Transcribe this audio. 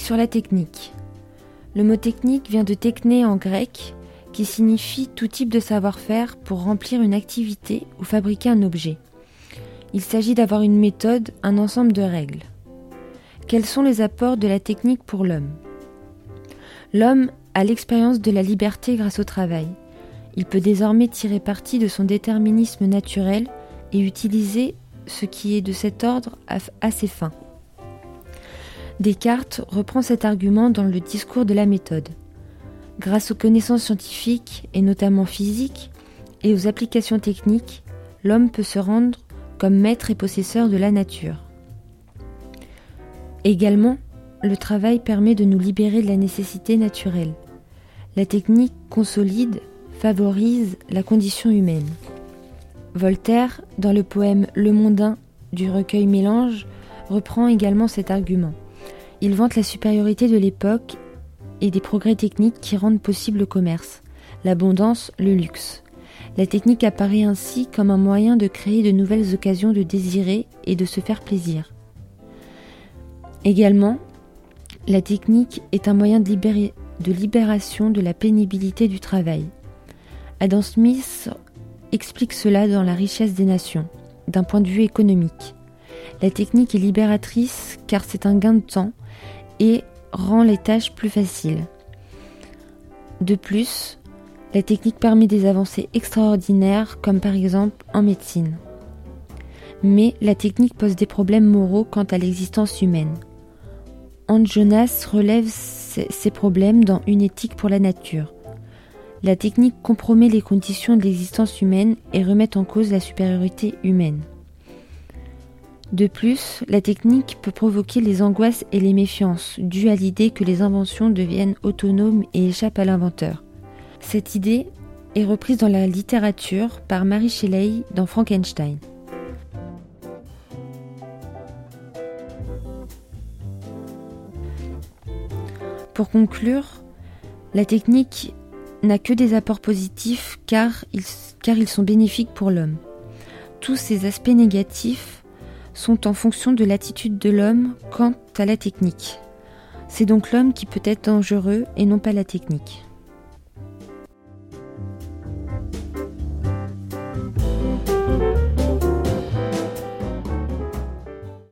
Sur la technique. Le mot technique vient de techné en grec, qui signifie tout type de savoir-faire pour remplir une activité ou fabriquer un objet. Il s'agit d'avoir une méthode, un ensemble de règles. Quels sont les apports de la technique pour l'homme? L'homme a l'expérience de la liberté grâce au travail. Il peut désormais tirer parti de son déterminisme naturel et utiliser ce qui est de cet ordre à ses fins. Descartes reprend cet argument dans le discours de la méthode. Grâce aux connaissances scientifiques, et notamment physiques, et aux applications techniques, l'homme peut se rendre comme maître et possesseur de la nature. Également, le travail permet de nous libérer de la nécessité naturelle. La technique consolide, favorise la condition humaine. Voltaire, dans le poème Le Mondain du recueil Mélange, reprend également cet argument. Il vante la supériorité de l'époque et des progrès techniques qui rendent possible le commerce, l'abondance, le luxe. La technique apparaît ainsi comme un moyen de créer de nouvelles occasions de désirer et de se faire plaisir. Également, la technique est un moyen de, libération de la pénibilité du travail. Adam Smith explique cela dans La richesse des nations, d'un point de vue économique. La technique est libératrice car c'est un gain de temps et rend les tâches plus faciles. De plus, la technique permet des avancées extraordinaires comme par exemple en médecine. Mais la technique pose des problèmes moraux quant à l'existence humaine. Hans Jonas relève ces problèmes dans Une éthique pour la nature. La technique compromet les conditions de l'existence humaine et remet en cause la supériorité humaine. De plus, la technique peut provoquer les angoisses et les méfiances dues à l'idée que les inventions deviennent autonomes et échappent à l'inventeur. Cette idée est reprise dans la littérature par Mary Shelley dans Frankenstein. Pour conclure, la technique n'a que des apports positifs car ils sont bénéfiques pour l'homme. Tous ces aspects négatifs sont en fonction de l'attitude de l'homme quant à la technique. C'est donc l'homme qui peut être dangereux et non pas la technique.